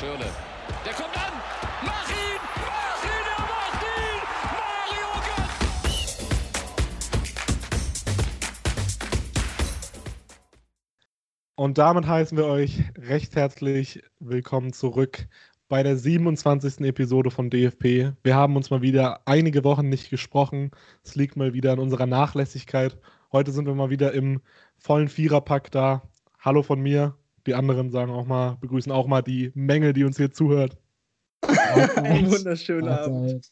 Schirle. Der kommt an! Mach ihn! Mach ihn! Er macht ihn! Mario Götze! Und damit heißen wir euch recht herzlich willkommen zurück bei der 27. Episode von DFP. Wir haben uns mal wieder einige Wochen nicht gesprochen. Es liegt mal wieder an unserer Nachlässigkeit. Heute sind wir mal wieder im vollen Viererpack da. Hallo von mir. Die anderen sagen auch mal, begrüßen auch mal die Menge, die uns hier zuhört. Ein wunderschönen Abend.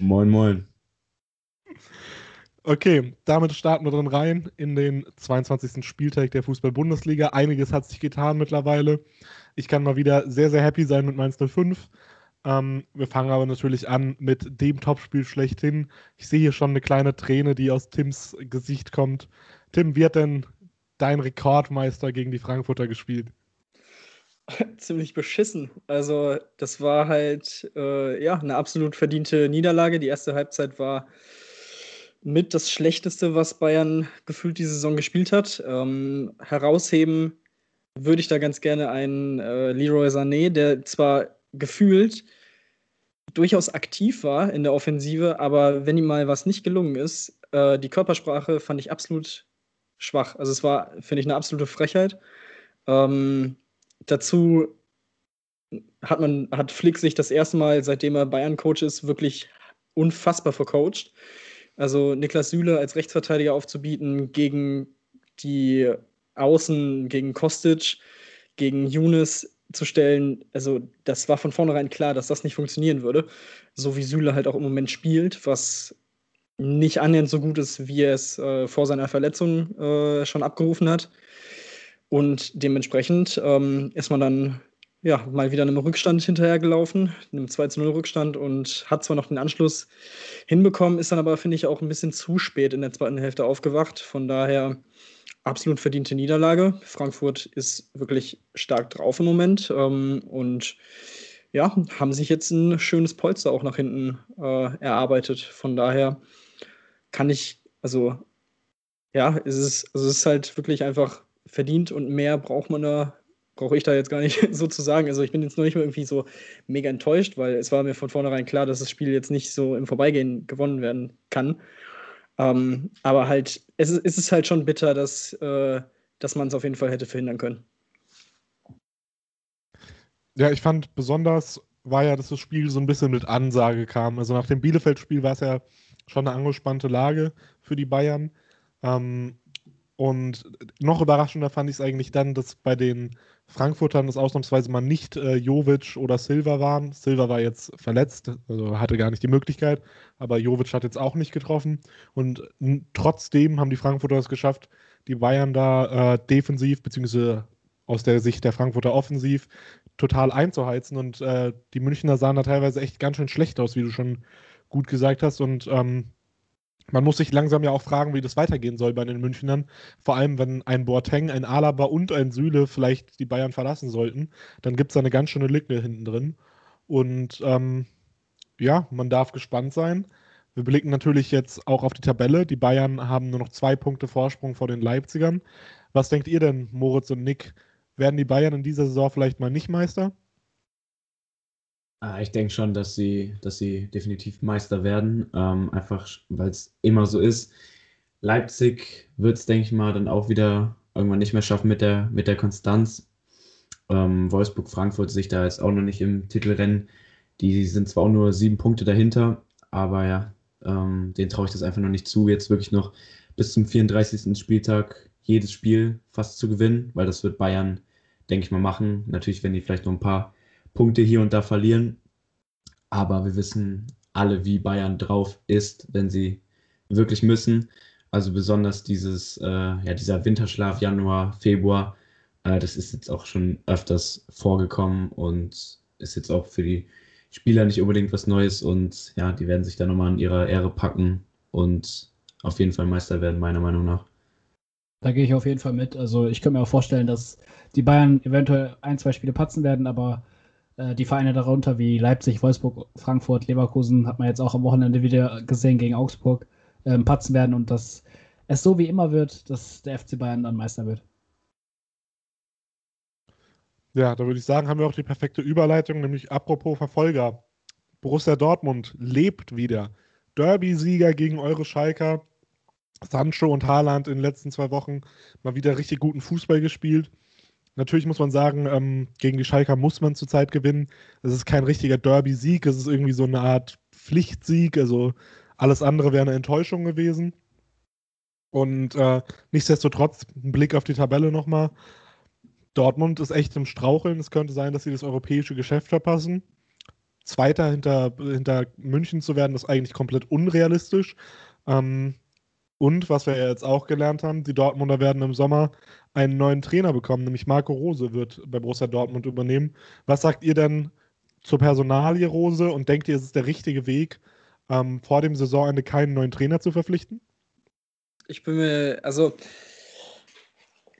Moin, moin. Okay, damit starten wir drin rein in den 22. Spieltag der Fußball-Bundesliga. Einiges hat sich getan mittlerweile. Ich kann mal wieder sehr, sehr happy sein mit Mainz 05. Ähm, wir fangen aber natürlich an mit dem Topspiel schlechthin. Ich sehe hier schon eine kleine Träne, die aus Tims Gesicht kommt. Tim, wie hat denn dein Rekordmeister gegen die Frankfurter gespielt? Ziemlich beschissen. Also, das war halt äh, ja, eine absolut verdiente Niederlage. Die erste Halbzeit war mit das Schlechteste, was Bayern gefühlt diese Saison gespielt hat. Ähm, herausheben würde ich da ganz gerne einen äh, Leroy Sané, der zwar gefühlt durchaus aktiv war in der Offensive, aber wenn ihm mal was nicht gelungen ist, äh, die Körpersprache fand ich absolut schwach. Also es war, finde ich, eine absolute Frechheit. Ähm, dazu hat man, hat Flick sich das erste Mal, seitdem er Bayern-Coach ist, wirklich unfassbar vercoacht. Also Niklas Süle als Rechtsverteidiger aufzubieten gegen die Außen, gegen Kostic, gegen Younes zu stellen, also das war von vornherein klar, dass das nicht funktionieren würde. So wie Süle halt auch im Moment spielt, was nicht annähernd so gut ist, wie er es äh, vor seiner Verletzung äh, schon abgerufen hat. Und dementsprechend ähm, ist man dann ja, mal wieder einem Rückstand hinterhergelaufen, einem 2-0 Rückstand und hat zwar noch den Anschluss hinbekommen, ist dann aber, finde ich, auch ein bisschen zu spät in der zweiten Hälfte aufgewacht. Von daher absolut verdiente Niederlage. Frankfurt ist wirklich stark drauf im Moment ähm, und ja, haben sich jetzt ein schönes Polster auch nach hinten äh, erarbeitet. Von daher kann ich, also ja, es ist, also es ist halt wirklich einfach verdient und mehr braucht man da brauche ich da jetzt gar nicht so zu sagen. Also ich bin jetzt noch nicht mal irgendwie so mega enttäuscht, weil es war mir von vornherein klar, dass das Spiel jetzt nicht so im Vorbeigehen gewonnen werden kann. Ähm, aber halt, es ist, es ist halt schon bitter, dass, äh, dass man es auf jeden Fall hätte verhindern können. Ja, ich fand besonders war ja, dass das Spiel so ein bisschen mit Ansage kam. Also nach dem Bielefeld-Spiel war es ja schon eine angespannte Lage für die Bayern. Ähm, und noch überraschender fand ich es eigentlich dann, dass bei den Frankfurtern das ausnahmsweise mal nicht äh, Jovic oder Silva waren. Silva war jetzt verletzt, also hatte gar nicht die Möglichkeit, aber Jovic hat jetzt auch nicht getroffen. Und trotzdem haben die Frankfurter es geschafft, die Bayern da äh, defensiv, beziehungsweise aus der Sicht der Frankfurter offensiv, total einzuheizen. Und äh, die Münchner sahen da teilweise echt ganz schön schlecht aus, wie du schon gut gesagt hast. Und ähm, man muss sich langsam ja auch fragen, wie das weitergehen soll bei den Münchnern. Vor allem, wenn ein Boateng, ein Alaba und ein Süle vielleicht die Bayern verlassen sollten, dann gibt es da eine ganz schöne Lücke hinten drin. Und ähm, ja, man darf gespannt sein. Wir blicken natürlich jetzt auch auf die Tabelle. Die Bayern haben nur noch zwei Punkte Vorsprung vor den Leipzigern. Was denkt ihr denn, Moritz und Nick? Werden die Bayern in dieser Saison vielleicht mal nicht Meister? Ah, ich denke schon, dass sie, dass sie definitiv Meister werden, ähm, einfach weil es immer so ist. Leipzig wird es, denke ich mal, dann auch wieder irgendwann nicht mehr schaffen mit der, mit der Konstanz. Ähm, Wolfsburg, Frankfurt sich da jetzt auch noch nicht im Titelrennen. Die sind zwar auch nur sieben Punkte dahinter, aber ja, ähm, denen traue ich das einfach noch nicht zu, jetzt wirklich noch bis zum 34. Spieltag jedes Spiel fast zu gewinnen, weil das wird Bayern, denke ich mal, machen. Natürlich, wenn die vielleicht noch ein paar Punkte hier und da verlieren. Aber wir wissen alle, wie Bayern drauf ist, wenn sie wirklich müssen. Also besonders dieses, äh, ja, dieser Winterschlaf Januar, Februar, äh, das ist jetzt auch schon öfters vorgekommen und ist jetzt auch für die Spieler nicht unbedingt was Neues und ja, die werden sich da nochmal an ihrer Ehre packen und auf jeden Fall Meister werden, meiner Meinung nach. Da gehe ich auf jeden Fall mit. Also ich könnte mir auch vorstellen, dass die Bayern eventuell ein, zwei Spiele patzen werden, aber die Vereine darunter wie Leipzig, Wolfsburg, Frankfurt, Leverkusen hat man jetzt auch am Wochenende wieder gesehen gegen Augsburg ähm, patzen werden und dass es so wie immer wird, dass der FC Bayern dann Meister wird. Ja, da würde ich sagen, haben wir auch die perfekte Überleitung, nämlich apropos Verfolger. Borussia Dortmund lebt wieder. Derby-Sieger gegen eure Schalker. Sancho und Haaland in den letzten zwei Wochen mal wieder richtig guten Fußball gespielt. Natürlich muss man sagen, ähm, gegen die Schalker muss man zurzeit gewinnen. Es ist kein richtiger Derby-Sieg, es ist irgendwie so eine Art Pflichtsieg. Also alles andere wäre eine Enttäuschung gewesen. Und äh, nichtsdestotrotz, ein Blick auf die Tabelle nochmal. Dortmund ist echt im Straucheln. Es könnte sein, dass sie das europäische Geschäft verpassen. Zweiter hinter, hinter München zu werden, ist eigentlich komplett unrealistisch. Ähm, und was wir jetzt auch gelernt haben, die Dortmunder werden im Sommer einen neuen Trainer bekommen, nämlich Marco Rose wird bei Borussia Dortmund übernehmen. Was sagt ihr denn zur Personalie Rose und denkt ihr, es ist der richtige Weg, ähm, vor dem Saisonende keinen neuen Trainer zu verpflichten? Ich bin mir, also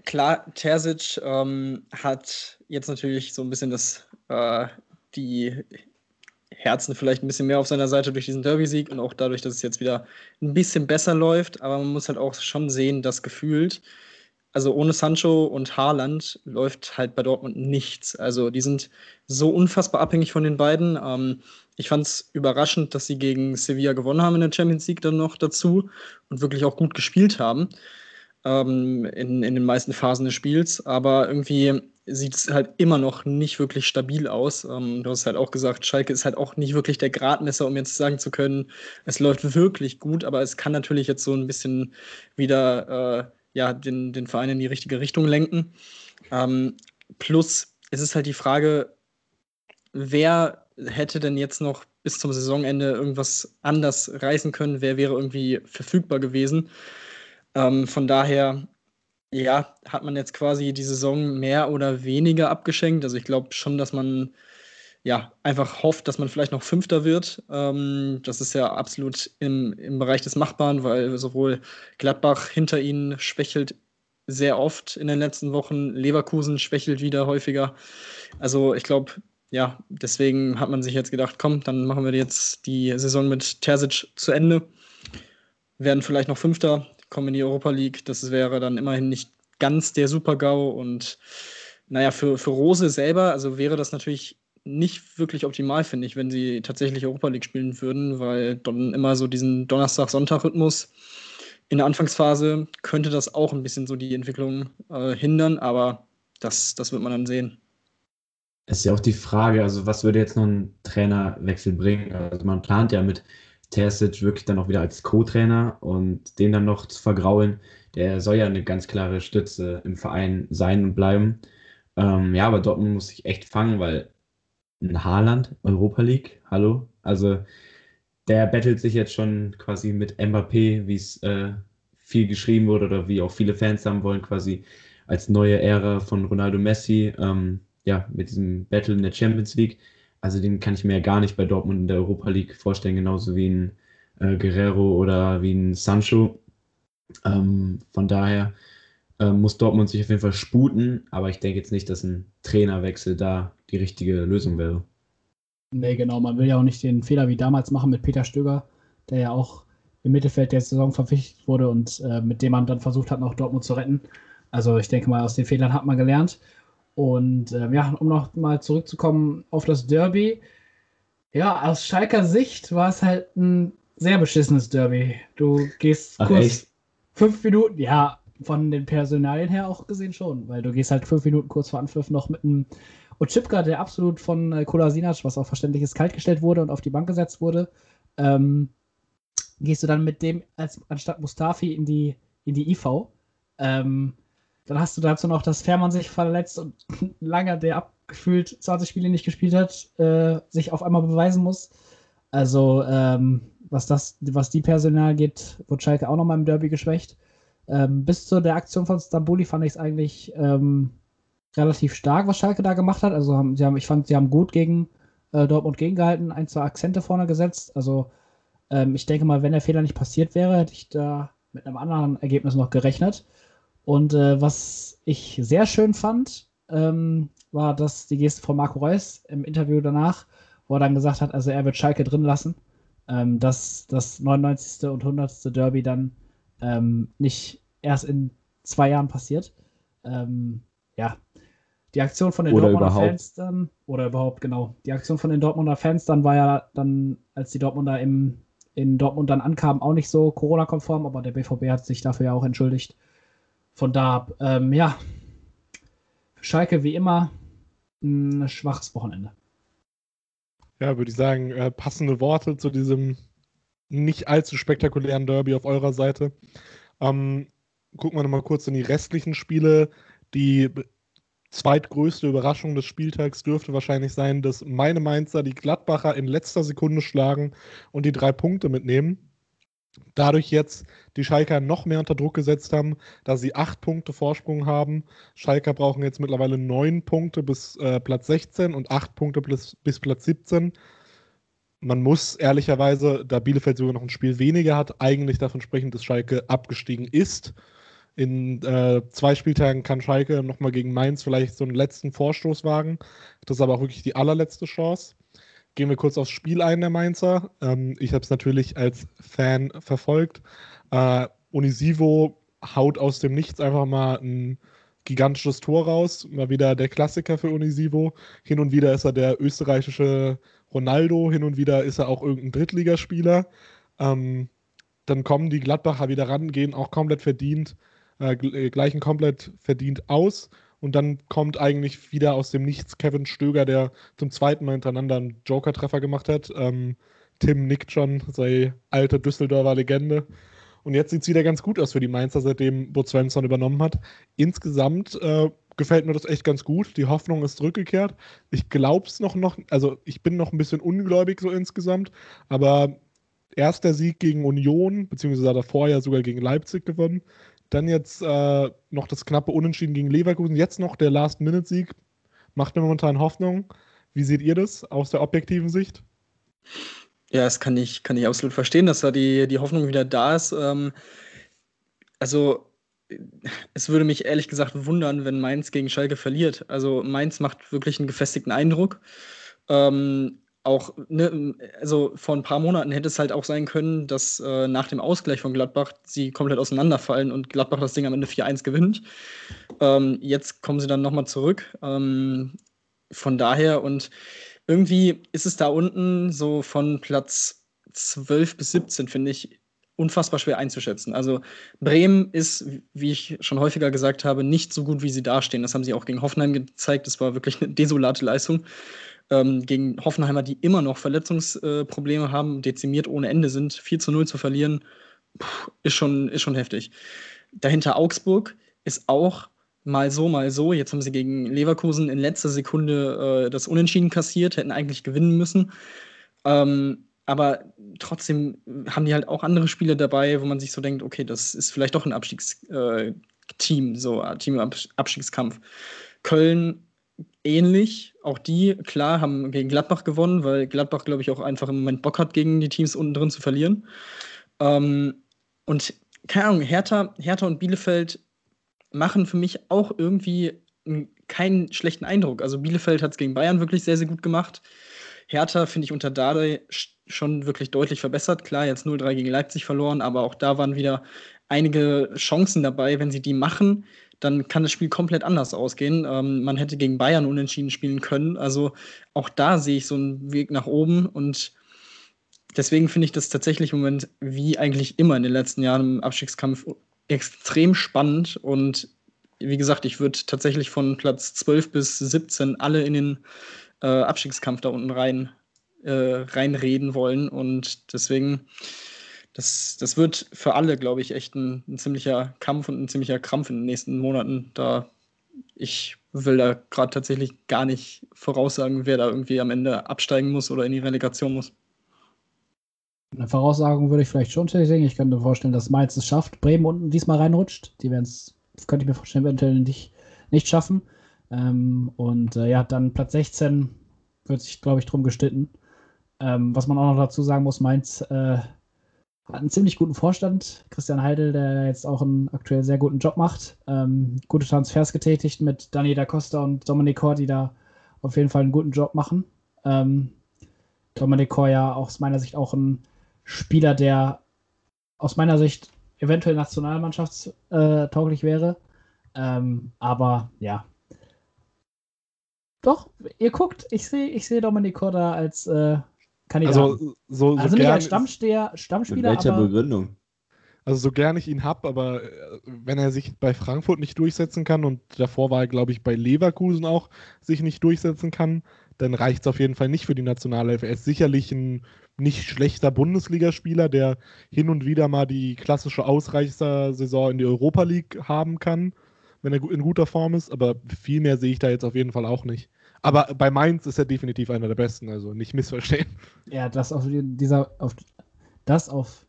klar, Terzic ähm, hat jetzt natürlich so ein bisschen das, äh, die Herzen vielleicht ein bisschen mehr auf seiner Seite durch diesen Derby-Sieg und auch dadurch, dass es jetzt wieder ein bisschen besser läuft. Aber man muss halt auch schon sehen, dass gefühlt, also ohne Sancho und Haaland läuft halt bei Dortmund nichts. Also die sind so unfassbar abhängig von den beiden. Ähm, ich fand es überraschend, dass sie gegen Sevilla gewonnen haben in der Champions League dann noch dazu und wirklich auch gut gespielt haben ähm, in, in den meisten Phasen des Spiels. Aber irgendwie sieht es halt immer noch nicht wirklich stabil aus. Ähm, du hast halt auch gesagt, Schalke ist halt auch nicht wirklich der Gradmesser, um jetzt sagen zu können, es läuft wirklich gut, aber es kann natürlich jetzt so ein bisschen wieder äh, ja, den, den Verein in die richtige Richtung lenken. Ähm, plus, es ist halt die Frage, wer hätte denn jetzt noch bis zum Saisonende irgendwas anders reißen können? Wer wäre irgendwie verfügbar gewesen? Ähm, von daher ja, hat man jetzt quasi die Saison mehr oder weniger abgeschenkt. Also ich glaube schon, dass man ja einfach hofft, dass man vielleicht noch Fünfter wird. Ähm, das ist ja absolut im, im Bereich des Machbaren, weil sowohl Gladbach hinter ihnen schwächelt sehr oft in den letzten Wochen, Leverkusen schwächelt wieder häufiger. Also ich glaube, ja, deswegen hat man sich jetzt gedacht, komm, dann machen wir jetzt die Saison mit Terzic zu Ende. Werden vielleicht noch Fünfter, kommen in die Europa League. Das wäre dann immerhin nicht ganz der Super-GAU. Und naja, für, für Rose selber, also wäre das natürlich nicht wirklich optimal, finde ich, wenn sie tatsächlich Europa League spielen würden, weil dann immer so diesen Donnerstag-Sonntag-Rhythmus in der Anfangsphase könnte das auch ein bisschen so die Entwicklung äh, hindern, aber das, das wird man dann sehen. Es ist ja auch die Frage, also was würde jetzt noch ein Trainerwechsel bringen? Also man plant ja mit Terzic wirklich dann auch wieder als Co-Trainer und den dann noch zu vergraulen, der soll ja eine ganz klare Stütze im Verein sein und bleiben. Ähm, ja, aber Dortmund muss sich echt fangen, weil ein Haaland, Europa League, hallo, also der bettelt sich jetzt schon quasi mit Mbappé, wie es äh, viel geschrieben wurde oder wie auch viele Fans haben wollen, quasi als neue Ära von Ronaldo Messi, ähm, ja, mit diesem Battle in der Champions League. Also den kann ich mir ja gar nicht bei Dortmund in der Europa League vorstellen, genauso wie ein äh, Guerrero oder wie ein Sancho. Ähm, von daher äh, muss Dortmund sich auf jeden Fall sputen, aber ich denke jetzt nicht, dass ein Trainerwechsel da die richtige Lösung wäre. Nee, genau. Man will ja auch nicht den Fehler wie damals machen mit Peter Stöger, der ja auch im Mittelfeld der Saison verpflichtet wurde und äh, mit dem man dann versucht hat, noch Dortmund zu retten. Also ich denke mal, aus den Fehlern hat man gelernt. Und äh, ja, um noch mal zurückzukommen auf das Derby. Ja, aus Schalker Sicht war es halt ein sehr beschissenes Derby. Du gehst Ach, kurz echt? fünf Minuten, ja, von den Personalien her auch gesehen schon, weil du gehst halt fünf Minuten kurz vor Anpfiff noch mit einem Ochipka, der absolut von äh, Kolasinac, was auch verständlich ist, kaltgestellt wurde und auf die Bank gesetzt wurde. Ähm, gehst du dann mit dem als anstatt Mustafi in die, in die IV. Ähm, dann hast du dazu noch, dass Fährmann sich verletzt und Langer, der abgefühlt 20 Spiele nicht gespielt hat, äh, sich auf einmal beweisen muss. Also, ähm, was, das, was die Personal geht, wird Schalke auch nochmal im Derby geschwächt. Ähm, bis zu der Aktion von Stamboli fand ich es eigentlich ähm, relativ stark, was Schalke da gemacht hat. Also, haben, sie haben, ich fand, sie haben gut gegen äh, Dortmund gegengehalten, ein, zwei Akzente vorne gesetzt. Also, ähm, ich denke mal, wenn der Fehler nicht passiert wäre, hätte ich da mit einem anderen Ergebnis noch gerechnet. Und äh, was ich sehr schön fand, ähm, war, dass die Geste von Marco Reus im Interview danach, wo er dann gesagt hat, also er wird Schalke drin lassen, ähm, dass das 99. und 100. Derby dann ähm, nicht erst in zwei Jahren passiert. Ähm, ja, Die Aktion von den Oder Dortmunder überhaupt. Fans dann, oder überhaupt, genau. Die Aktion von den Dortmunder Fans dann war ja dann, als die Dortmunder im, in Dortmund dann ankamen, auch nicht so Corona-konform, aber der BVB hat sich dafür ja auch entschuldigt. Von da, ähm, ja, für Schalke wie immer ein schwaches Wochenende. Ja, würde ich sagen, äh, passende Worte zu diesem nicht allzu spektakulären Derby auf eurer Seite. Ähm, gucken wir nochmal kurz in die restlichen Spiele. Die zweitgrößte Überraschung des Spieltags dürfte wahrscheinlich sein, dass meine Mainzer die Gladbacher in letzter Sekunde schlagen und die drei Punkte mitnehmen. Dadurch jetzt die Schalker noch mehr unter Druck gesetzt haben, da sie acht Punkte Vorsprung haben. Schalker brauchen jetzt mittlerweile neun Punkte bis äh, Platz 16 und acht Punkte bis, bis Platz 17 man muss ehrlicherweise, da Bielefeld sogar noch ein Spiel weniger hat, eigentlich davon sprechen, dass Schalke abgestiegen ist. In äh, zwei Spieltagen kann Schalke nochmal gegen Mainz vielleicht so einen letzten Vorstoß wagen. Das ist aber auch wirklich die allerletzte Chance. Gehen wir kurz aufs Spiel ein, der Mainzer. Ähm, ich habe es natürlich als Fan verfolgt. Äh, Unisivo haut aus dem Nichts einfach mal ein gigantisches Tor raus. Mal wieder der Klassiker für Unisivo. Hin und wieder ist er der österreichische Ronaldo, hin und wieder ist er auch irgendein Drittligaspieler. Ähm, dann kommen die Gladbacher wieder ran, gehen auch komplett verdient, äh, gl- gleichen komplett verdient aus. Und dann kommt eigentlich wieder aus dem Nichts Kevin Stöger, der zum zweiten Mal hintereinander einen Joker-Treffer gemacht hat. Ähm, Tim schon, sei alte Düsseldorfer Legende. Und jetzt sieht es wieder ganz gut aus für die Mainzer, seitdem Bo Svensson übernommen hat. Insgesamt äh, gefällt mir das echt ganz gut. Die Hoffnung ist zurückgekehrt. Ich glaube es noch, noch, also ich bin noch ein bisschen ungläubig so insgesamt, aber erst der Sieg gegen Union, beziehungsweise davor ja sogar gegen Leipzig gewonnen. Dann jetzt äh, noch das knappe Unentschieden gegen Leverkusen. Jetzt noch der Last-Minute-Sieg. Macht mir momentan Hoffnung. Wie seht ihr das aus der objektiven Sicht? Ja, das kann ich, kann ich absolut verstehen, dass da die, die Hoffnung wieder da ist. Ähm, also, es würde mich ehrlich gesagt wundern, wenn Mainz gegen Schalke verliert. Also, Mainz macht wirklich einen gefestigten Eindruck. Ähm, auch, ne, also vor ein paar Monaten hätte es halt auch sein können, dass äh, nach dem Ausgleich von Gladbach sie komplett auseinanderfallen und Gladbach das Ding am Ende 4-1 gewinnt. Ähm, jetzt kommen sie dann nochmal zurück. Ähm, von daher und irgendwie ist es da unten so von Platz 12 bis 17, finde ich, unfassbar schwer einzuschätzen. Also Bremen ist, wie ich schon häufiger gesagt habe, nicht so gut, wie sie dastehen. Das haben sie auch gegen Hoffenheim gezeigt. Das war wirklich eine desolate Leistung. Ähm, gegen Hoffenheimer, die immer noch Verletzungsprobleme haben, dezimiert ohne Ende sind, 4 zu 0 zu verlieren, pff, ist, schon, ist schon heftig. Dahinter Augsburg ist auch mal so, mal so. Jetzt haben sie gegen Leverkusen in letzter Sekunde äh, das Unentschieden kassiert, hätten eigentlich gewinnen müssen. Ähm, aber trotzdem haben die halt auch andere Spiele dabei, wo man sich so denkt, okay, das ist vielleicht doch ein Abstiegsteam, so ein Team Abstiegskampf. Köln ähnlich, auch die, klar, haben gegen Gladbach gewonnen, weil Gladbach, glaube ich, auch einfach im Moment Bock hat, gegen die Teams unten drin zu verlieren. Ähm, und keine Ahnung, Hertha, Hertha und Bielefeld machen für mich auch irgendwie keinen schlechten Eindruck. Also Bielefeld hat es gegen Bayern wirklich sehr, sehr gut gemacht. Hertha finde ich unter sch- schon wirklich deutlich verbessert. Klar, jetzt 0-3 gegen Leipzig verloren, aber auch da waren wieder einige Chancen dabei. Wenn sie die machen, dann kann das Spiel komplett anders ausgehen. Ähm, man hätte gegen Bayern unentschieden spielen können. Also auch da sehe ich so einen Weg nach oben und deswegen finde ich das tatsächlich im Moment, wie eigentlich immer in den letzten Jahren im Abstiegskampf, extrem spannend. Und wie gesagt, ich würde tatsächlich von Platz 12 bis 17 alle in den äh, Abstiegskampf da unten rein äh, reinreden wollen. Und deswegen, das, das wird für alle, glaube ich, echt ein, ein ziemlicher Kampf und ein ziemlicher Krampf in den nächsten Monaten. Da ich will da gerade tatsächlich gar nicht voraussagen, wer da irgendwie am Ende absteigen muss oder in die Relegation muss. Eine Voraussagung würde ich vielleicht schon sehen. Ich könnte mir vorstellen, dass Mainz es schafft, Bremen unten diesmal reinrutscht. Die werden es, könnte ich mir vorstellen, eventuell nicht, nicht schaffen. Ähm, und äh, ja, dann Platz 16 wird sich, glaube ich, drum gestritten. Ähm, was man auch noch dazu sagen muss, Mainz äh, hat einen ziemlich guten Vorstand. Christian Heidel, der jetzt auch einen aktuell sehr guten Job macht. Ähm, gute Transfers getätigt mit Dani da Costa und Dominik Kor, die da auf jeden Fall einen guten Job machen. Ähm, Dominik Kor ja aus meiner Sicht auch ein Spieler, der aus meiner Sicht eventuell nationalmannschaftstauglich wäre. Ähm, aber ja, doch, ihr guckt, ich sehe ich seh Dominik Korda als äh, Kandidat. Also, so, so also nicht gern, als Stammsteher, Mit Stammspieler, welcher aber Begründung? also so gern ich ihn habe, aber äh, wenn er sich bei Frankfurt nicht durchsetzen kann und davor war er, glaube ich, bei Leverkusen auch sich nicht durchsetzen kann, dann reicht es auf jeden Fall nicht für die Nationalelf. Er ist sicherlich ein nicht schlechter Bundesligaspieler, der hin und wieder mal die klassische Ausreißer-Saison in die Europa League haben kann, wenn er in guter Form ist, aber viel mehr sehe ich da jetzt auf jeden Fall auch nicht. Aber bei Mainz ist er definitiv einer der besten, also nicht missverstehen. ja, das auf die- dieser, auf das auf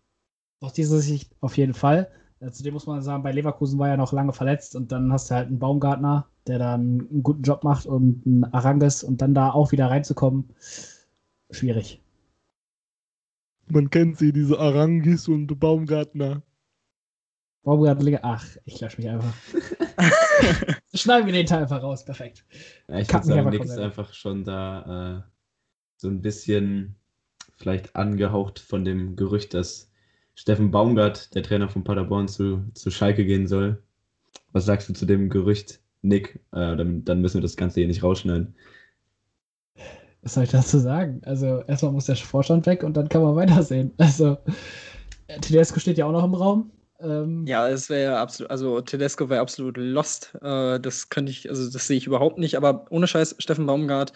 aus dieser Sicht auf jeden Fall. Äh, Zudem muss man sagen, bei Leverkusen war er noch lange verletzt und dann hast du halt einen Baumgartner, der dann einen guten Job macht und einen Aranges und dann da auch wieder reinzukommen, schwierig. Man kennt sie, diese Arangis und Baumgartner. Baumgartner, Liga- ach, ich lösche mich einfach. Schneiden wir den Teil einfach raus, perfekt. Ja, ich würde sagen, Nick ist einfach schon da äh, so ein bisschen vielleicht angehaucht von dem Gerücht, dass Steffen Baumgart, der Trainer von Paderborn, zu, zu Schalke gehen soll. Was sagst du zu dem Gerücht, Nick? Äh, dann, dann müssen wir das Ganze hier nicht rausschneiden. Was soll ich dazu sagen? Also, erstmal muss der Vorstand weg und dann kann man weitersehen. Also, äh, Tedesco steht ja auch noch im Raum. Ähm, Ja, es wäre ja absolut, also Tedesco wäre absolut lost. Äh, das könnte ich, also das sehe ich überhaupt nicht. Aber ohne Scheiß, Steffen Baumgart,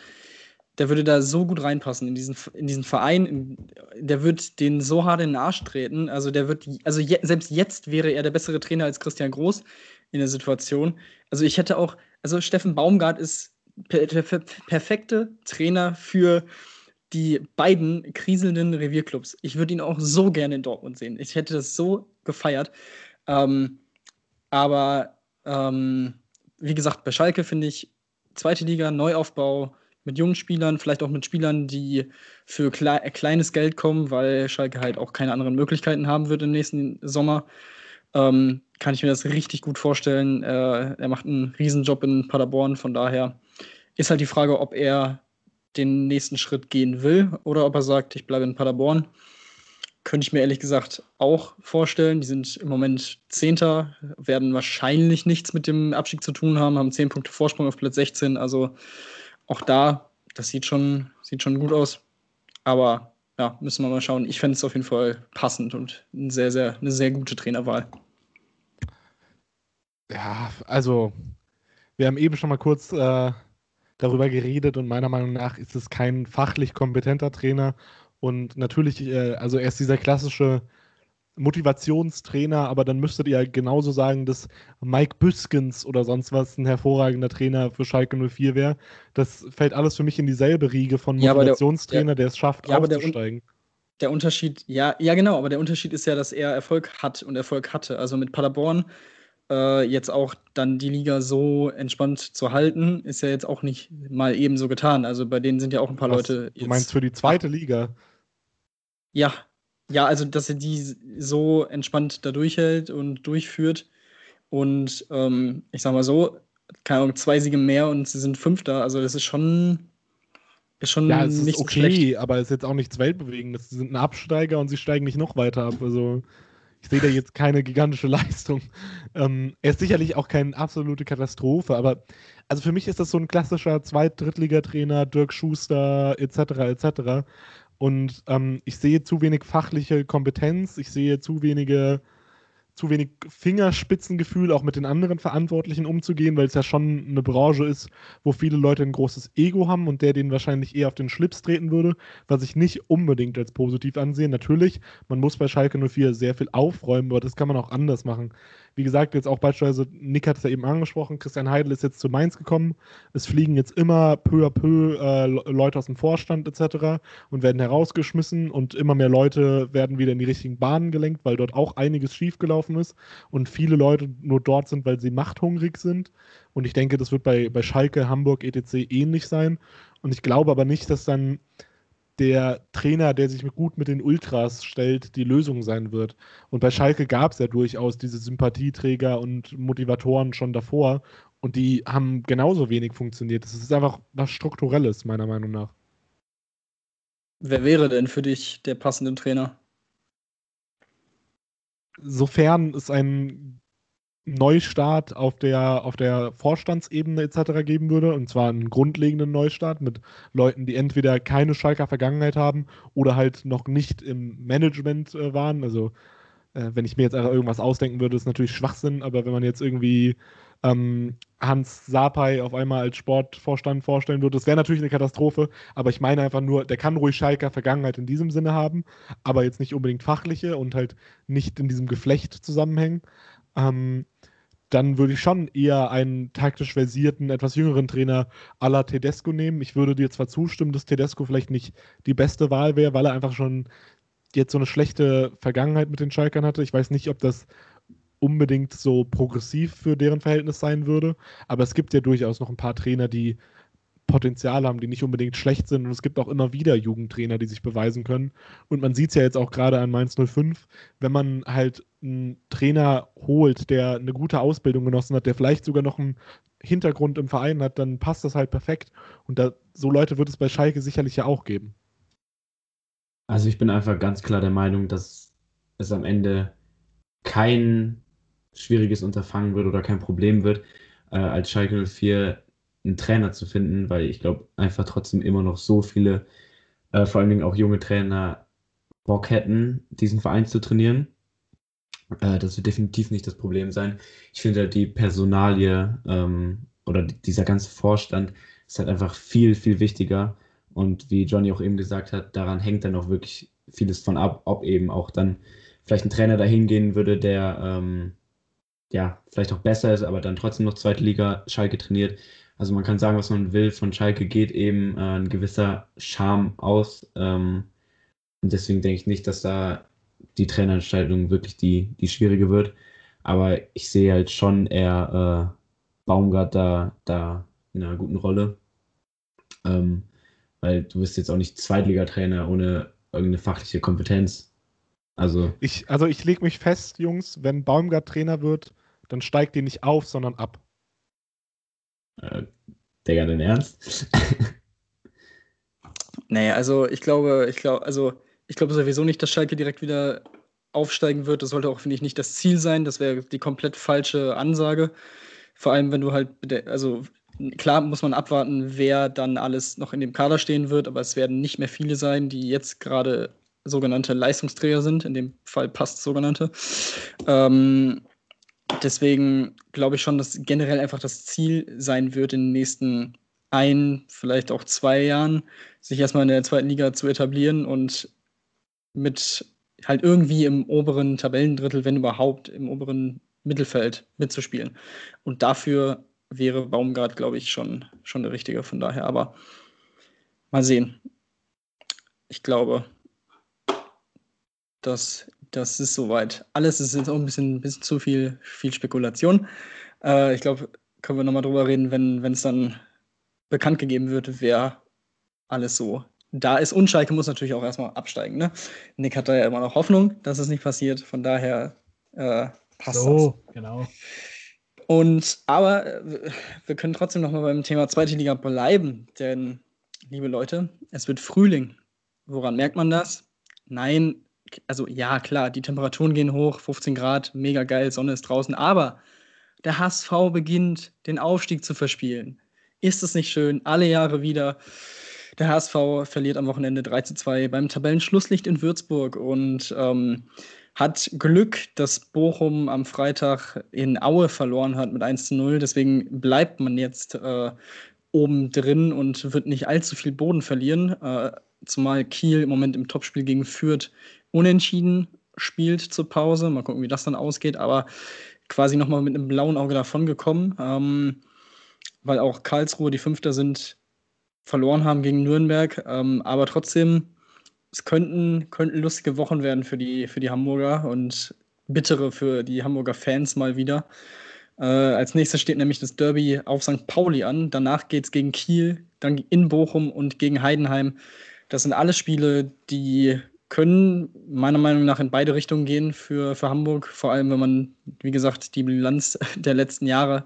der würde da so gut reinpassen in diesen, in diesen Verein. In, der wird den so hart in den Arsch treten. Also der wird, also je, selbst jetzt wäre er der bessere Trainer als Christian Groß in der Situation. Also ich hätte auch, also Steffen Baumgart ist per, per, perfekte Trainer für die beiden kriselnden Revierclubs. Ich würde ihn auch so gerne in Dortmund sehen. Ich hätte das so gefeiert. Ähm, aber ähm, wie gesagt, bei Schalke finde ich zweite Liga, Neuaufbau mit jungen Spielern, vielleicht auch mit Spielern, die für klei kleines Geld kommen, weil Schalke halt auch keine anderen Möglichkeiten haben wird im nächsten Sommer. Ähm, kann ich mir das richtig gut vorstellen. Äh, er macht einen Riesenjob in Paderborn, von daher ist halt die Frage, ob er den nächsten Schritt gehen will oder ob er sagt, ich bleibe in Paderborn. Könnte ich mir ehrlich gesagt auch vorstellen. Die sind im Moment Zehnter, werden wahrscheinlich nichts mit dem Abstieg zu tun haben, haben zehn Punkte Vorsprung auf Platz 16. Also auch da, das sieht schon, sieht schon gut aus. Aber ja, müssen wir mal schauen. Ich fände es auf jeden Fall passend und ein sehr, sehr, eine sehr gute Trainerwahl. Ja, also, wir haben eben schon mal kurz äh, darüber geredet und meiner Meinung nach ist es kein fachlich kompetenter Trainer. Und natürlich, äh, also er ist dieser klassische Motivationstrainer, aber dann müsstet ihr genauso sagen, dass Mike Büskens oder sonst was ein hervorragender Trainer für Schalke 04 wäre. Das fällt alles für mich in dieselbe Riege von Ja, aber der- Motivationstrainer, der, es schafft, Ja, aufzusteigen. Der Unterschied, ja, ja, genau, aber der Unterschied ist ja, dass er Erfolg hat und Erfolg hatte. Also mit Paderborn äh, jetzt auch dann die Liga so entspannt zu halten, ist ja jetzt auch nicht mal eben so getan. Also bei denen sind ja auch ein paar Was, Leute. du meinst für die zweite Liga? Ja, ja, also dass er die so entspannt da durchhält und durchführt. Und ähm, ich sag mal so, keine Ahnung, zwei Siege mehr und sie sind Fünfter. Also das ist schon, ist schon Ja, es ist nicht so okay, schlecht. aber es ist jetzt auch nichts Weltbewegendes. Sie sind ein Absteiger und sie steigen nicht noch weiter ab. Also ich sehe da jetzt keine gigantische Leistung. Ähm, er ist sicherlich auch keine absolute Katastrophe, aber also für mich ist das so ein klassischer Zweit-, Drittligatrainer, Dirk Schuster etc. etc. Und ähm, ich sehe zu wenig fachliche Kompetenz, ich sehe zu wenige zu wenig Fingerspitzengefühl, auch mit den anderen Verantwortlichen umzugehen, weil es ja schon eine Branche ist, wo viele Leute ein großes Ego haben und der denen wahrscheinlich eher auf den Schlips treten würde, was ich nicht unbedingt als positiv ansehe. Natürlich, man muss bei Schalke 04 sehr viel aufräumen, aber das kann man auch anders machen. Wie gesagt, jetzt auch beispielsweise, Nick hat es ja eben angesprochen, Christian Heidel ist jetzt zu Mainz gekommen. Es fliegen jetzt immer peu à peu äh, Le- Leute aus dem Vorstand etc. und werden herausgeschmissen und immer mehr Leute werden wieder in die richtigen Bahnen gelenkt, weil dort auch einiges schiefgelaufen ist und viele Leute nur dort sind, weil sie machthungrig sind. Und ich denke, das wird bei, bei Schalke, Hamburg, etc. ähnlich sein. Und ich glaube aber nicht, dass dann der Trainer, der sich mit- gut mit den Ultras stellt, die Lösung sein wird. Und bei Schalke gab es ja durchaus diese Sympathieträger und Motivatoren schon davor. Und die haben genauso wenig funktioniert. Das ist einfach was Strukturelles, meiner Meinung nach. Wer wäre denn für dich der passende Trainer? Sofern es ein Neustart auf der, auf der Vorstandsebene etc. geben würde. Und zwar einen grundlegenden Neustart mit Leuten, die entweder keine Schalker Vergangenheit haben oder halt noch nicht im Management äh, waren. Also, äh, wenn ich mir jetzt irgendwas ausdenken würde, ist natürlich Schwachsinn, aber wenn man jetzt irgendwie ähm, Hans Sapai auf einmal als Sportvorstand vorstellen würde, das wäre natürlich eine Katastrophe, aber ich meine einfach nur, der kann ruhig Schalker Vergangenheit in diesem Sinne haben, aber jetzt nicht unbedingt fachliche und halt nicht in diesem Geflecht zusammenhängen ähm, dann würde ich schon eher einen taktisch versierten, etwas jüngeren Trainer à la Tedesco nehmen. Ich würde dir zwar zustimmen, dass Tedesco vielleicht nicht die beste Wahl wäre, weil er einfach schon jetzt so eine schlechte Vergangenheit mit den Schalkern hatte. Ich weiß nicht, ob das unbedingt so progressiv für deren Verhältnis sein würde, aber es gibt ja durchaus noch ein paar Trainer, die Potenzial haben, die nicht unbedingt schlecht sind. Und es gibt auch immer wieder Jugendtrainer, die sich beweisen können. Und man sieht es ja jetzt auch gerade an Mainz 05, wenn man halt einen Trainer holt, der eine gute Ausbildung genossen hat, der vielleicht sogar noch einen Hintergrund im Verein hat, dann passt das halt perfekt. Und da, so Leute wird es bei Schalke sicherlich ja auch geben. Also ich bin einfach ganz klar der Meinung, dass es am Ende kein schwieriges Unterfangen wird oder kein Problem wird, äh, als Schalke 04 einen Trainer zu finden, weil ich glaube einfach trotzdem immer noch so viele, äh, vor allen Dingen auch junge Trainer, Bock hätten, diesen Verein zu trainieren. Äh, das wird definitiv nicht das Problem sein. Ich finde die Personalie ähm, oder dieser ganze Vorstand ist halt einfach viel, viel wichtiger. Und wie Johnny auch eben gesagt hat, daran hängt dann auch wirklich vieles von ab, ob eben auch dann vielleicht ein Trainer dahin gehen würde, der ähm, ja vielleicht auch besser ist, aber dann trotzdem noch zweite Liga Schalke trainiert also man kann sagen, was man will, von Schalke geht eben äh, ein gewisser Charme aus. Ähm, und deswegen denke ich nicht, dass da die Trainerentscheidung wirklich die, die schwierige wird. Aber ich sehe halt schon eher äh, Baumgart da, da in einer guten Rolle. Ähm, weil du bist jetzt auch nicht Zweitligatrainer ohne irgendeine fachliche Kompetenz. Also ich, also ich lege mich fest, Jungs, wenn Baumgart Trainer wird, dann steigt die nicht auf, sondern ab. Äh, Digga, dein Ernst? naja, also ich glaube, ich glaube, also ich glaube sowieso nicht, dass Schalke direkt wieder aufsteigen wird. Das sollte auch, finde ich, nicht das Ziel sein. Das wäre die komplett falsche Ansage. Vor allem, wenn du halt, also klar muss man abwarten, wer dann alles noch in dem Kader stehen wird, aber es werden nicht mehr viele sein, die jetzt gerade sogenannte Leistungsträger sind. In dem Fall passt sogenannte. Ähm, deswegen glaube ich schon, dass generell einfach das Ziel sein wird, in den nächsten ein, vielleicht auch zwei Jahren, sich erstmal in der zweiten Liga zu etablieren und mit halt irgendwie im oberen Tabellendrittel, wenn überhaupt, im oberen Mittelfeld mitzuspielen. Und dafür wäre Baumgart, glaube ich, schon, schon der Richtige von daher. Aber mal sehen. Ich glaube, dass das ist soweit. Alles ist jetzt auch ein bisschen, ein bisschen zu viel, viel Spekulation. Äh, ich glaube, können wir nochmal drüber reden, wenn es dann bekannt gegeben wird, wer alles so da ist. Und Schalke muss natürlich auch erstmal absteigen. Ne? Nick hat da ja immer noch Hoffnung, dass es nicht passiert. Von daher äh, passt so, das. genau. Und aber äh, wir können trotzdem nochmal beim Thema zweite Liga bleiben, denn, liebe Leute, es wird Frühling. Woran merkt man das? Nein, also ja, klar, die Temperaturen gehen hoch, 15 Grad, mega geil, Sonne ist draußen, aber der HSV beginnt, den Aufstieg zu verspielen. Ist es nicht schön? Alle Jahre wieder. Der HSV verliert am Wochenende 3 zu 2 beim Tabellenschlusslicht in Würzburg und ähm, hat Glück, dass Bochum am Freitag in Aue verloren hat mit 1 zu 0. Deswegen bleibt man jetzt äh, oben drin und wird nicht allzu viel Boden verlieren. Äh, zumal Kiel im Moment im Topspiel gegen Fürth unentschieden spielt zur Pause. Mal gucken, wie das dann ausgeht, aber quasi nochmal mit einem blauen Auge davon gekommen, ähm, weil auch Karlsruhe, die Fünfter sind, verloren haben gegen Nürnberg. Ähm, aber trotzdem, es könnten, könnten lustige Wochen werden für die, für die Hamburger und bittere für die Hamburger Fans mal wieder. Äh, als nächstes steht nämlich das Derby auf St. Pauli an. Danach geht es gegen Kiel, dann in Bochum und gegen Heidenheim. Das sind alle Spiele, die können meiner Meinung nach in beide Richtungen gehen für, für Hamburg, vor allem wenn man, wie gesagt, die Bilanz der letzten Jahre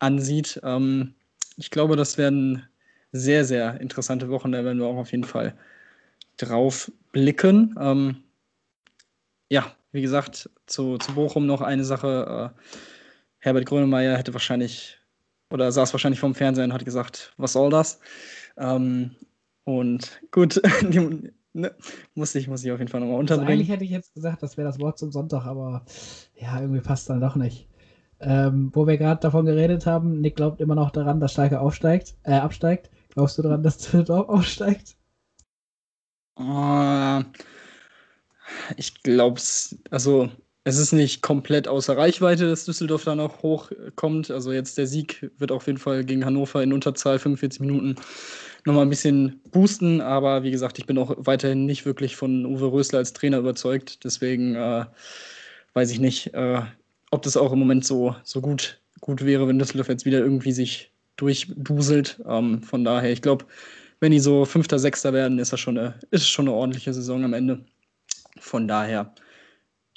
ansieht. Ähm, ich glaube, das werden sehr, sehr interessante Wochen, da werden wir auch auf jeden Fall drauf blicken. Ähm, ja, wie gesagt, zu, zu Bochum noch eine Sache. Äh, Herbert Grönemeyer hätte wahrscheinlich oder saß wahrscheinlich vorm Fernseher und hat gesagt, was soll das? Ähm, und gut, die, ne, muss, ich, muss ich auf jeden Fall nochmal Also unterbringen. eigentlich hätte ich jetzt gesagt, das wäre das Wort zum Sonntag, aber ja, irgendwie passt dann doch nicht. Ähm, wo wir gerade davon geredet haben, Nick glaubt immer noch daran, dass Schalke aufsteigt, äh, absteigt. Glaubst du daran, dass Düsseldorf aufsteigt? Äh, ich glaube es, also es ist nicht komplett außer Reichweite, dass Düsseldorf da noch hochkommt. Also jetzt der Sieg wird auf jeden Fall gegen Hannover in Unterzahl 45 Minuten nochmal ein bisschen boosten. Aber wie gesagt, ich bin auch weiterhin nicht wirklich von Uwe Rösler als Trainer überzeugt. Deswegen äh, weiß ich nicht, äh, ob das auch im Moment so, so gut, gut wäre, wenn Düsseldorf jetzt wieder irgendwie sich durchduselt. Ähm, von daher, ich glaube, wenn die so Fünfter, Sechster werden, ist das schon eine, ist schon eine ordentliche Saison am Ende. Von daher,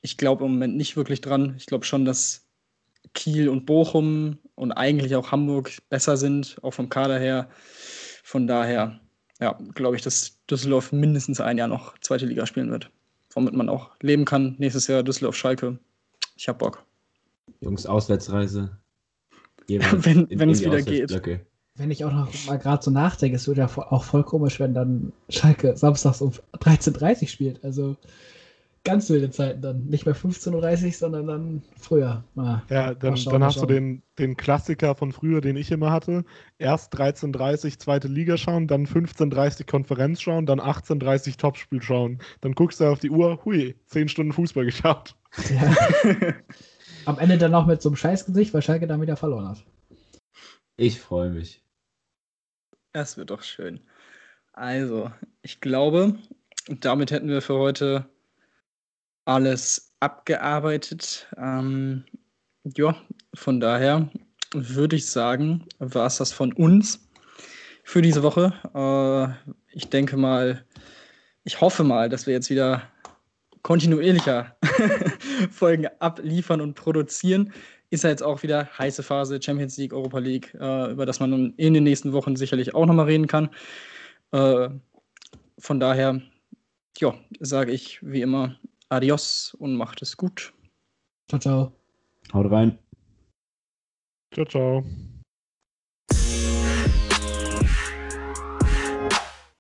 ich glaube im Moment nicht wirklich dran. Ich glaube schon, dass Kiel und Bochum und eigentlich auch Hamburg besser sind, auch vom Kader her. Von daher, ja, glaube ich, dass Düsseldorf mindestens ein Jahr noch zweite Liga spielen wird. Womit man auch leben kann. Nächstes Jahr Düsseldorf-Schalke. Ich hab Bock. Jungs, Auswärtsreise. Wenn- in- wenn in es wieder geht. Wenn ich auch noch mal gerade so nachdenke, es würde ja auch voll komisch, wenn dann Schalke samstags um 13.30 Uhr spielt. Also ganz wilde Zeiten dann. Nicht mehr 15.30 Uhr, sondern dann früher. Ah, Ja, dann, Mal schauen, dann mal hast du den, den Klassiker von früher, den ich immer hatte. Erst 13.30 zweite Liga schauen, dann 15.30 Konferenz schauen, dann 18.30 Topspiel schauen. Dann guckst du auf die Uhr, hui, 10 Stunden Fußball geschaut. ja. Am Ende dann auch mit so einem Scheißgesicht, weil Schalke dann wieder verloren hat. Ich freue mich. Das wird doch schön. Also, ich glaube, damit hätten wir für heute alles abgearbeitet. Ähm, ja, von daher würde ich sagen, war es das von uns für diese Woche. Äh, ich denke mal, ich hoffe mal, dass wir jetzt wieder kontinuierlicher Folgen abliefern und produzieren. Ist ja jetzt auch wieder heiße Phase, Champions League, Europa League, äh, über das man in den nächsten Wochen sicherlich auch nochmal reden kann. Äh, von daher, ja, sage ich wie immer Adios und macht es gut. Ciao, ciao. Haut rein. Ciao, ciao.